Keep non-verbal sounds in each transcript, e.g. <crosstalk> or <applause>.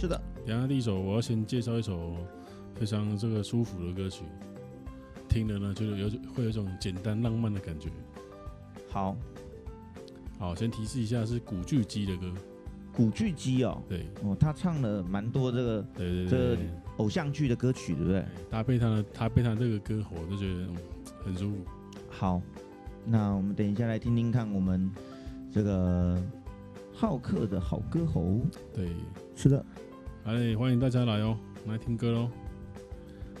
是的，等下第一首我要先介绍一首非常这个舒服的歌曲，听了呢就是有会有一种简单浪漫的感觉。好，好，先提示一下是古巨基的歌。古巨基哦，对，哦，他唱了蛮多这个，对对对，这个偶像剧的歌曲，对不对？搭配他的，他配他这个歌喉，就觉得很舒服。好，那我们等一下来听听看我们这个浩克的好歌喉。对，是的，哎，欢迎大家来哦，来听歌喽。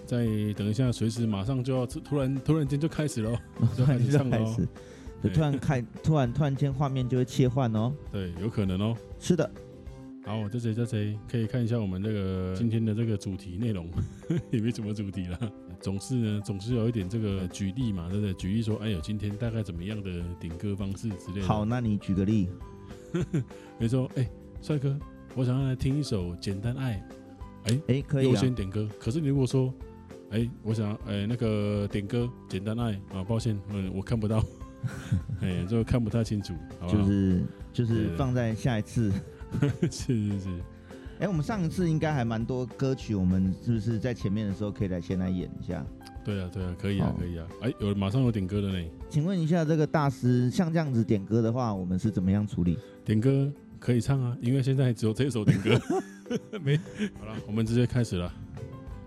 再等一下，随时马上就要突然突然间就开始喽，<laughs> 就开始唱喽。就突然开，<laughs> 突然突然间画面就会切换哦。对，有可能哦。是的。好，这谁这谁可以看一下我们这个今天的这个主题内容，<laughs> 也没什么主题了。总是呢，总是有一点这个举例嘛，对不对？举例说，哎呦，今天大概怎么样的点歌方式之类的。好，那你举个例。比如说，哎，帅哥，我想要来听一首《简单爱》。哎哎，可以啊。优先点歌。可是你如果说，哎，我想哎那个点歌《简单爱》啊，抱歉，嗯，我看不到。<laughs> 哎，就看不太清楚，好好就是就是放在下一次，<laughs> 是是是。哎，我们上一次应该还蛮多歌曲，我们是不是在前面的时候可以来先来演一下？对啊对啊，可以啊可以啊。哎，有马上有点歌的呢。请问一下，这个大师像这样子点歌的话，我们是怎么样处理？点歌可以唱啊，因为现在只有这一首点歌，<laughs> 没。好了，我们直接开始了。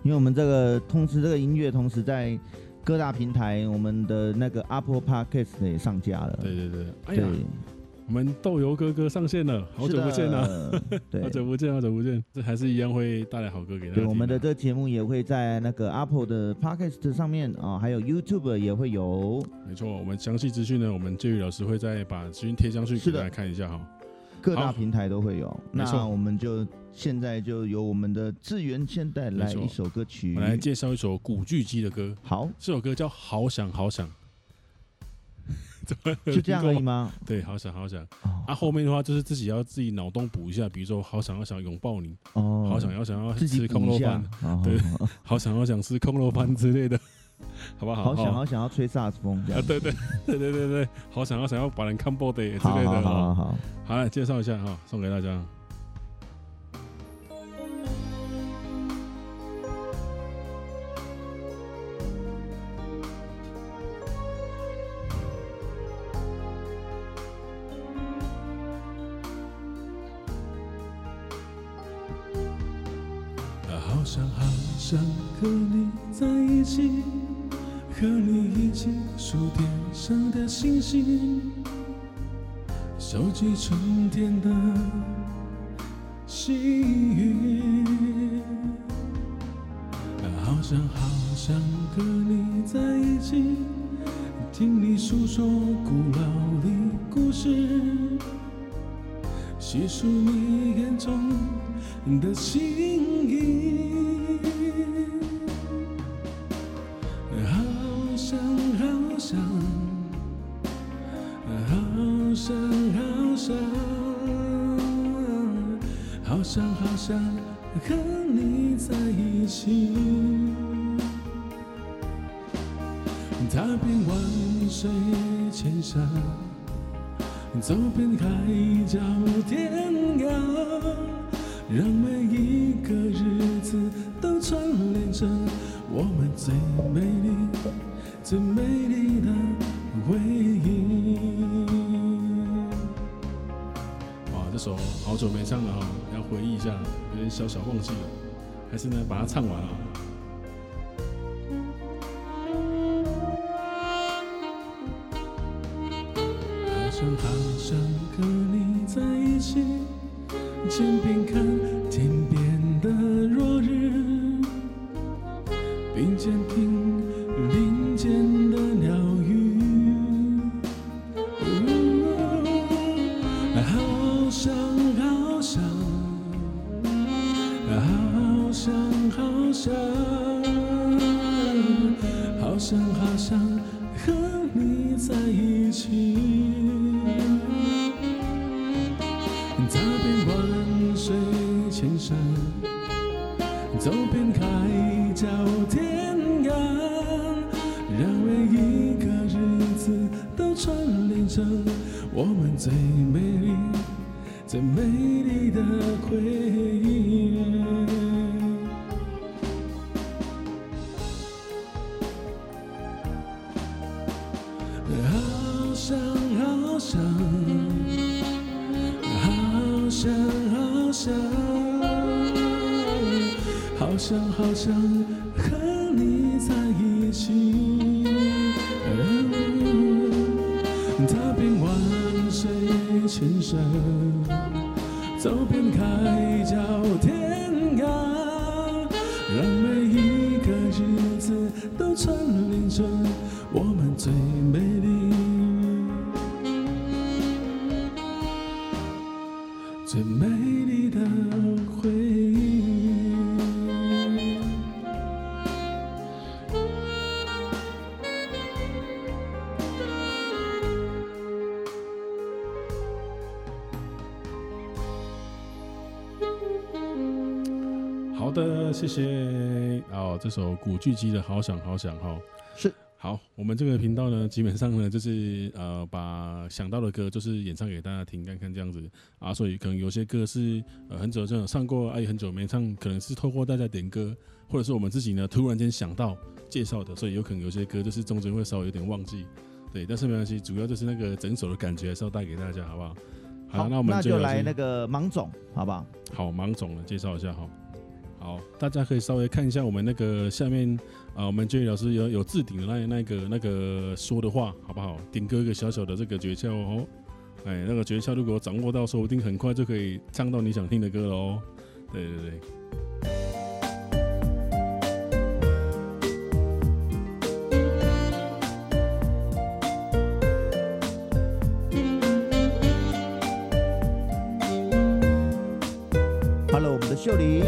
因为我们这个通知这个音乐同时在。各大平台，我们的那个 Apple Podcast 也上架了。对对对，哎呀，我们豆油哥哥上线了，好久不见了，<laughs> 好久不见，好久不见，这还是一样会带来好歌给大家。对，我们的这个节目也会在那个 Apple 的 Podcast 上面啊，还有 YouTube 也会有。没错，我们详细资讯呢，我们建宇老师会再把资讯贴上去给大家看一下哈。各大平台都会有，那我们就现在就由我们的志源先带来一首歌曲，我来介绍一首古巨基的歌。好，这首歌叫《好想好想》，<laughs> 就这样而已吗？<laughs> 对，好想好想。啊，后面的话就是自己要自己脑洞补一下，比如说好想要想拥抱你，哦，好想要想要吃空肉饭，对，<laughs> 好想要想吃空肉饭之类的。<laughs> 好不好？好想好想要吹萨克斯风，啊！对对 <laughs> 对对对对，好想要想要把人看爆的之类的。好好好，好来介绍一下哈，送给大家。中。想好想和你在一起，踏遍万水千山，走遍海角天涯，让每一个日子都串联成我们最美丽、最美丽的回忆。哇，这首好久没唱了哈。回忆一下，有点小小忘记了，还是呢，把它唱完啊。好想好想和你在一起，肩并看天边的落日，并肩听的，谢谢。哦，这首古巨基的《好想好想》哈，是好。我们这个频道呢，基本上呢，就是呃，把想到的歌就是演唱给大家听，看看这样子啊。所以可能有些歌是呃很久就有唱过，哎，很久没唱，可能是透过大家点歌，或者是我们自己呢突然间想到介绍的，所以有可能有些歌就是中间会稍微有点忘记，对，但是没关系，主要就是那个整首的感觉还是要带给大家，好不好？好，那我们就来那个芒种，好不好？好，芒种呢，介绍一下哈。好，大家可以稍微看一下我们那个下面啊，我们 Jerry 老师有有置顶的那那个那个说的话，好不好？点歌一个小小的这个诀窍哦，哎，那个诀窍如果掌握到，说不定很快就可以唱到你想听的歌了哦。对对对。好了，我们的秀琳。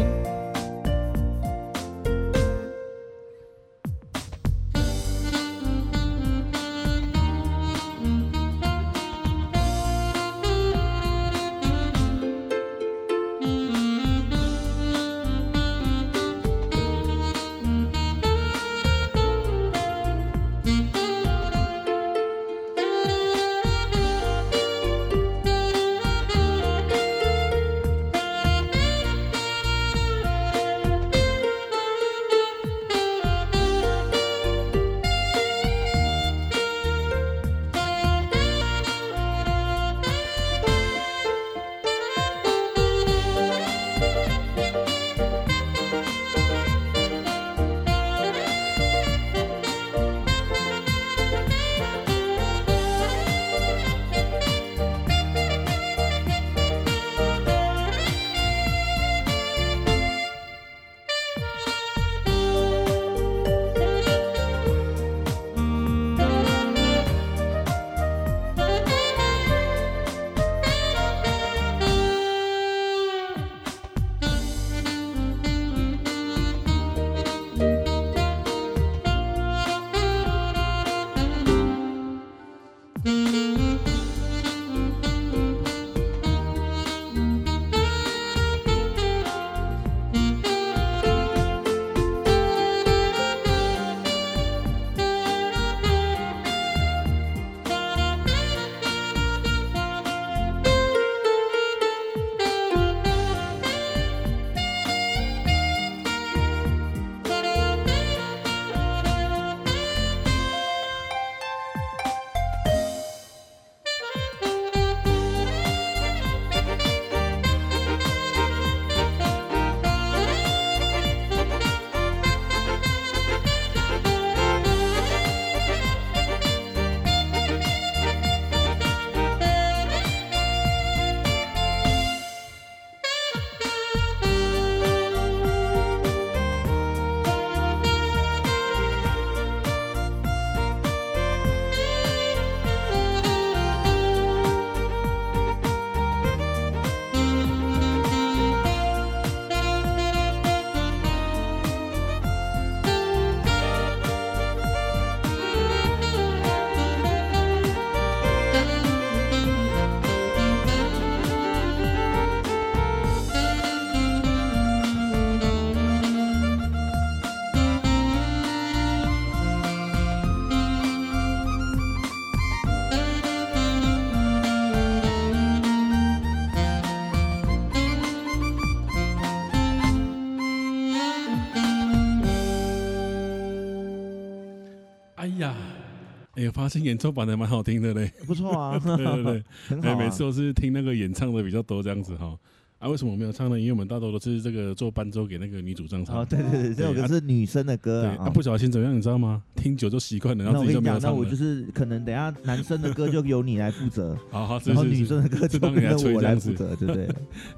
哎呀，发现演奏版的蛮好听的嘞，<laughs> 不错啊，对对对，<laughs> 很好、啊。每次都是听那个演唱的比较多这样子哈。啊，为什么我没有唱呢？因为我们大多都是这个做伴奏给那个女主唱唱。哦，对对对，这首歌是女生的歌啊。不小心怎么样，你知道吗？听久就习惯了，然后自己就没有唱。那我就是可能等下男生的歌就由你来负责，<laughs> 好好，然后女生的歌就由我来负责，对不对？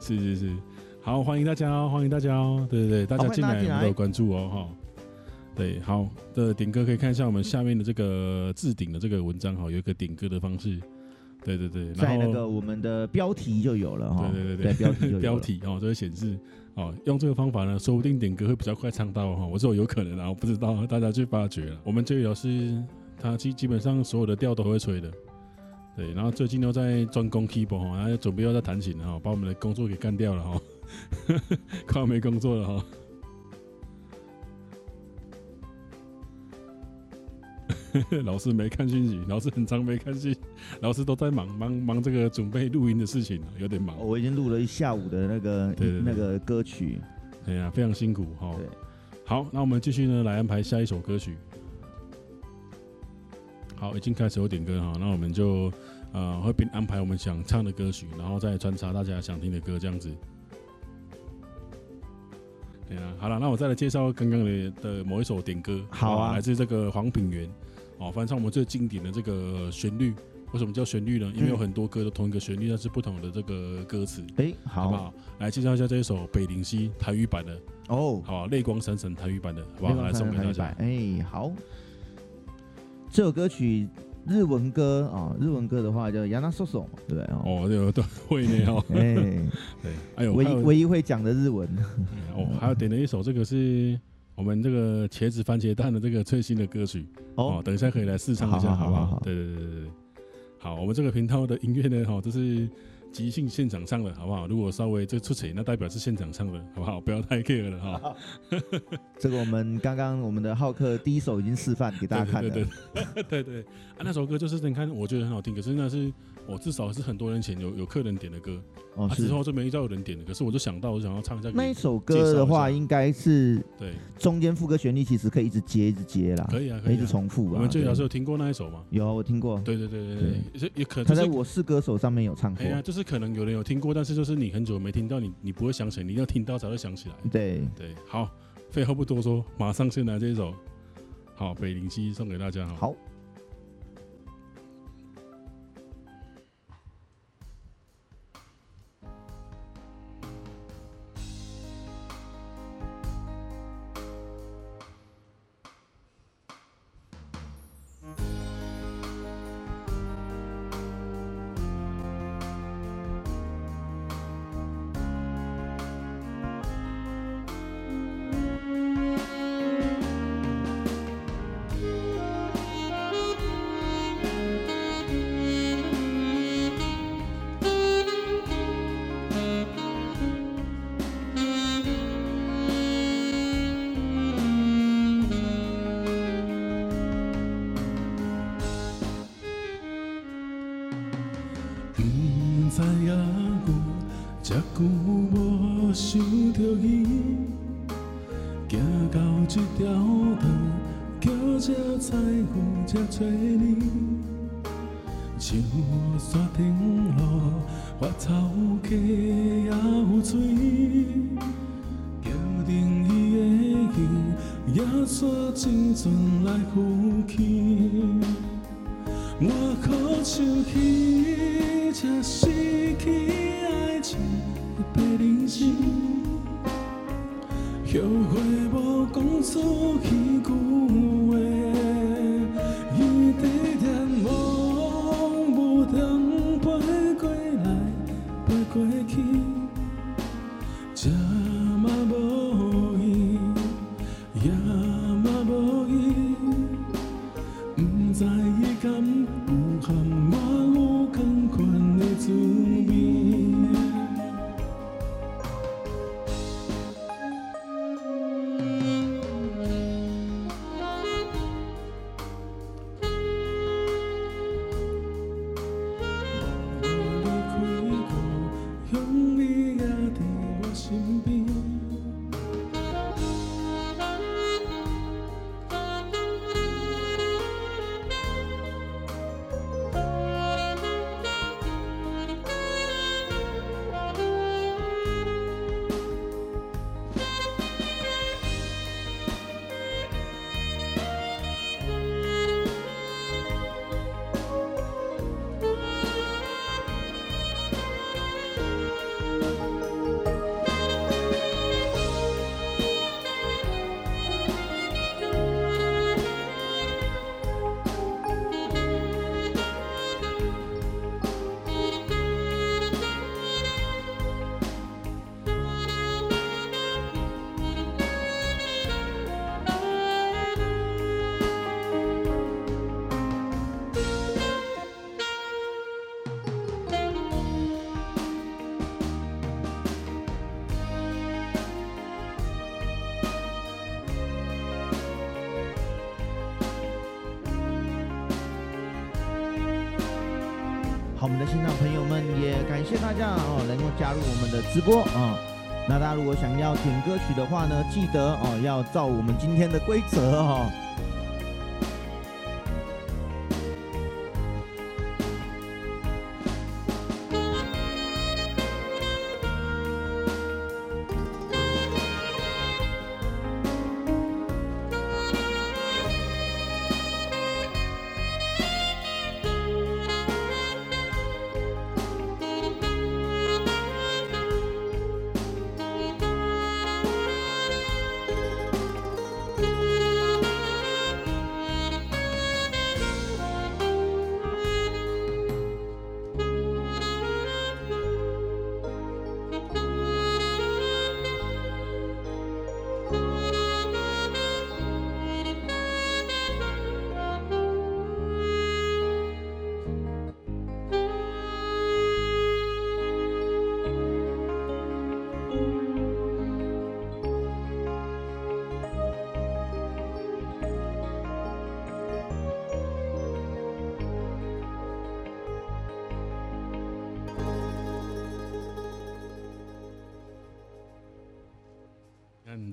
是是是，好，欢迎大家哦，欢迎大家哦，对对对，大家进来我们都有关注哦，哈。对，好的点歌可以看一下我们下面的这个置顶的这个文章哈，有一个点歌的方式。对对对，在那个我们的标题就有了哈。对对对对，标题就标题哦，就会显示哦，用这个方法呢，说不定点歌会比较快唱到哈。我说有可能啊，我不知道，大家去发掘了。我们这位老师他基基本上所有的调都会吹的，对，然后最近又在专攻 keyboard 哈，然后准备要在弹琴哈，把我们的工作给干掉了哈，<laughs> 快要没工作了哈。<laughs> 老师没看讯息，老师很长没看信，<laughs> 老师都在忙忙忙这个准备录音的事情，有点忙。我已经录了一下午的那个那个歌曲，哎呀，非常辛苦哈。对，好，那我们继续呢来安排下一首歌曲。好，已经开始有点歌哈，那我们就呃会边安排我们想唱的歌曲，然后再穿插大家想听的歌这样子。对啊，好了，那我再来介绍刚刚的的某一首点歌，好啊，来自这个黄品源。哦，翻唱我们最经典的这个旋律，为什么叫旋律呢？因为有很多歌都同一个旋律，但是不同的这个歌词。哎、欸，好，好不好？来介绍一下这一首《北灵溪》台语版的哦，好，泪光闪闪台语版的，好不好？来送给大家。哎、欸，好，这首歌曲日文歌啊、哦，日文歌的话叫《亚娜索索》，对不对？哦，对对，<laughs> 会呢哦。<laughs> 哎，<laughs> 对，哎呦，唯一唯一会讲的日文。哦，还有点了一首，这个是。我们这个茄子番茄蛋的这个最新的歌曲哦，等一下可以来试唱一下，好不好？对对对对对，好，我们这个频道的音乐呢，哈，这是即兴现场唱的，好不好？如果稍微这出彩，那代表是现场唱的，好不好？不要太 care 了哈。这个我们刚刚我们的浩克第一首已经示范给大家看了，对对对，对对啊，那首歌就是你看，我觉得很好听，可是那是。我至少是很多年前有有客人点的歌，哦，之后就没遇到有人点的，可是我就想到我想要唱一下。那一首歌的话，应该是对中间副歌旋律其实可以一直接一直接啦，可以啊，可以一直重复。我们最早是有听过那一首吗？有，我听过。对对对对对，也可能他在我是歌手上面有唱过。哎呀，就是可能有人有听过，但是就是你很久没听到，你你不会想起来，你要听到才会想起来。对对，好，废话不多说，马上先来这一首，好，北林溪送给大家，好。好，知影我这久无想着伊，行到这条路，叫这彩云才找你。像山顶路，花草溪也有水，桥顶伊的影，也煞青船来浮起。我好想起这失去爱情的白人生。后悔无讲出那句话，无，来，过去。我们的新老朋友们也感谢大家哦，能够加入我们的直播啊、那大家如果想要点歌曲的话呢，记得哦要照我们今天的规则哦。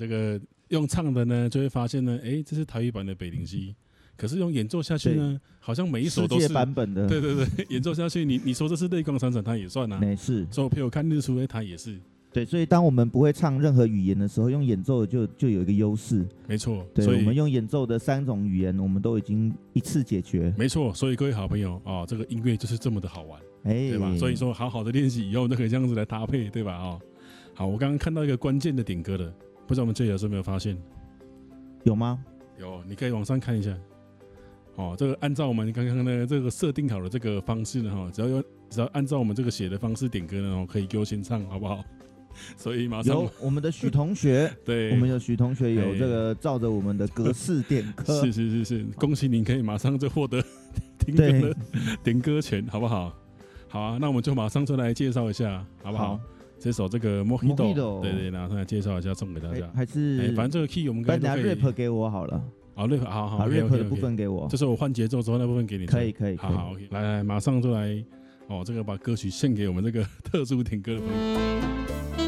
这个用唱的呢，就会发现呢，哎，这是台语版的《北灵溪》，可是用演奏下去呢，好像每一首都是版本的。对对对，<laughs> 演奏下去，你你说这是泪光闪闪，它也算啊。没事。所以陪我看日出，哎，它也是。对，所以当我们不会唱任何语言的时候，用演奏就就有一个优势。没错。对，所以我们用演奏的三种语言，我们都已经一次解决。没错。所以各位好朋友啊、哦，这个音乐就是这么的好玩，哎，对吧？所以说，好好的练习以后都可以这样子来搭配，对吧？啊、哦，好，我刚刚看到一个关键的点歌的。不知道我们这里有没有发现？有吗？有，你可以往上看一下。哦，这个按照我们刚刚的这个设定好的这个方式呢，哈，只要有只要按照我们这个写的方式点歌呢，可以优先唱，好不好？<laughs> 所以马上有我们的许同学，<laughs> 对，我们有许同学有这个照着我们的格式点歌，<laughs> 是是是是，恭喜您可以马上就获得听歌的点歌权，好不好？好啊，那我们就马上就来介绍一下，好不好？好这首这个 Mojito，对对，然后来介绍一下，送给大家。还是，哎，反正这个 key 我们可以。大家 rap 给我好了。好，rap 好好。把 rap 的部分给我。这是我换节奏之后那部分给你。可以可以。好好，OK。来来，马上就来。哦，这个把歌曲献给我们这个 <laughs> 特殊点歌的朋友。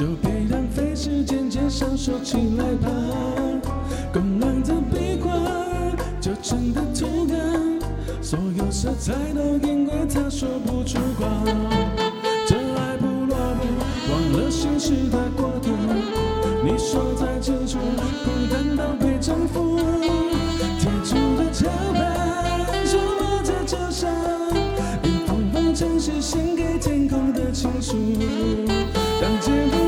就别浪费时间，接享受起来吧。慵懒的闭关，就真的涂鸦，所有色彩都因为他说不出光。这爱不落幕，忘了心事的过度。你说在执着，孤单到被征服。铁铸的桥板，坠落在车上，一封封城市献给天空的情书。当街果。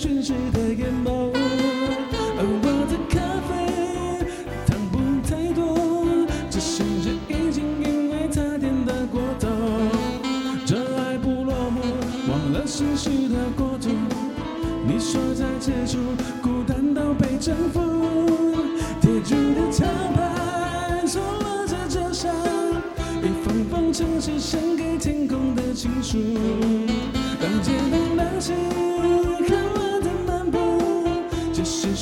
宣誓的眼眸，而我的咖啡糖不太多，这心事已经因为他点的过头。这爱不落幕，忘了心事的过度。你说在最处，孤单到被征服。铁铸的招牌，错落着桌上，一封封城市献给天空的情书。当街灯亮起。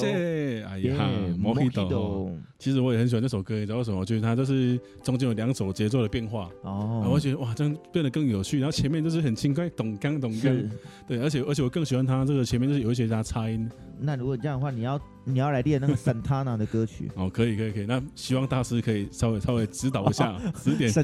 谢谢。哎呀，莫希朵。Mojito 其实我也很喜欢这首歌，你知道为什么？我觉得它就是中间有两首节奏的变化，哦我觉得哇，这样变得更有趣。然后前面就是很轻快，咚刚咚刚，对，而且而且我更喜欢它这个前面就是有一些加插音。那如果这样的话，你要你要来练那个 Santana 的歌曲 <laughs> 哦，可以可以可以，那希望大师可以稍微稍微指导一下，<laughs> 指点指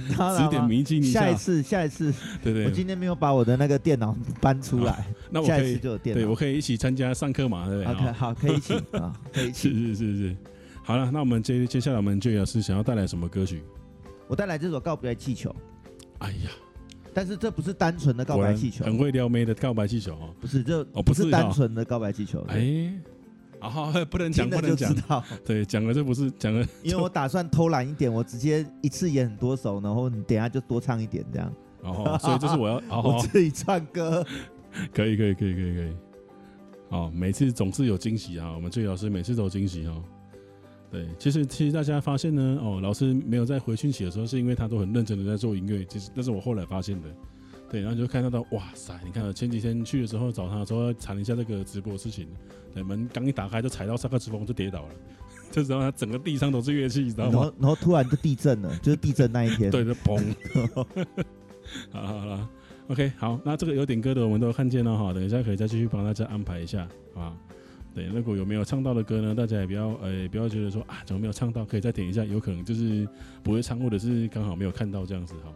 点迷津一下。下一次，下一次，对对我今天没有把我的那个电脑搬出来，那我下一次就有电脑。对我可以一起参加上课嘛，对不对？OK，哦好，可以一起 <laughs> 啊，可以一起。是是是，好了，那我们接接下来我们就老师想要带来什么歌曲？我带来这首告白气球，哎呀，但是这不是单纯的告白气球，很会撩妹的告白气球哦。不是，这哦不不是单纯的告白气球。对哎，啊好，不能讲不能讲对，讲了就不是讲了，因为我打算偷懒一点，我直接一次演很多首，然后你等下就多唱一点这样。哦，所以就是我要，好 <laughs> 好我，自己唱歌，可以可以可以可以可以，哦，每次总是有惊喜啊，我们最老师每次都有惊喜哦。对，其实其实大家发现呢，哦，老师没有在回讯息的时候，是因为他都很认真的在做音乐，其实那是我后来发现的。对，然后就看到到，哇塞，你看前几天去的时候找他的时候，谈一下这个直播的事情，对，门刚一打开就踩到萨克斯风就跌倒了，<laughs> 这时候他整个地上都是乐器，你知道吗？然后然后突然就地震了，就是地震那一天。<laughs> 对，就砰。<laughs> 好好了，OK，好，那这个有点歌的我们都看见了哈，等一下可以再继续帮大家安排一下啊。对，如果有没有唱到的歌呢，大家也不要呃不要觉得说啊怎么没有唱到，可以再点一下，有可能就是不会唱，或者是刚好没有看到这样子哈。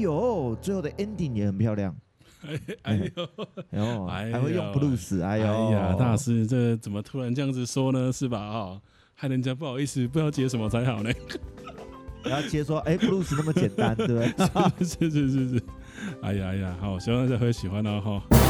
呦，最后的 ending 也很漂亮。<laughs> 哎 <laughs> 哎呦，哎呦，还会用 blues，哎呦，哎呀，大师，这怎么突然这样子说呢？是吧？哦，害人家不好意思，不知道接什么才好呢？<laughs> 然后接说，哎，blues 那么简单，对不对？是是是是是，哎呀哎呀，好，希望大家会喜欢哦哈。